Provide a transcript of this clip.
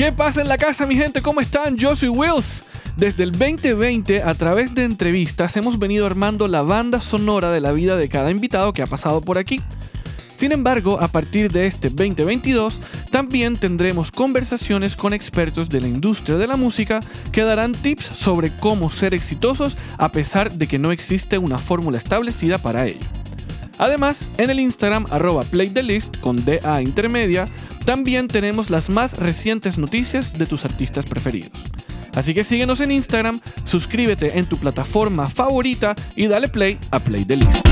¿Qué pasa en la casa, mi gente? ¿Cómo están? Yo soy Wills. Desde el 2020, a través de entrevistas, hemos venido armando la banda sonora de la vida de cada invitado que ha pasado por aquí. Sin embargo, a partir de este 2022, también tendremos conversaciones con expertos de la industria de la música que darán tips sobre cómo ser exitosos a pesar de que no existe una fórmula establecida para ello. Además, en el Instagram arroba playthelist con DA intermedia, también tenemos las más recientes noticias de tus artistas preferidos. Así que síguenos en Instagram, suscríbete en tu plataforma favorita y dale play a Play the List.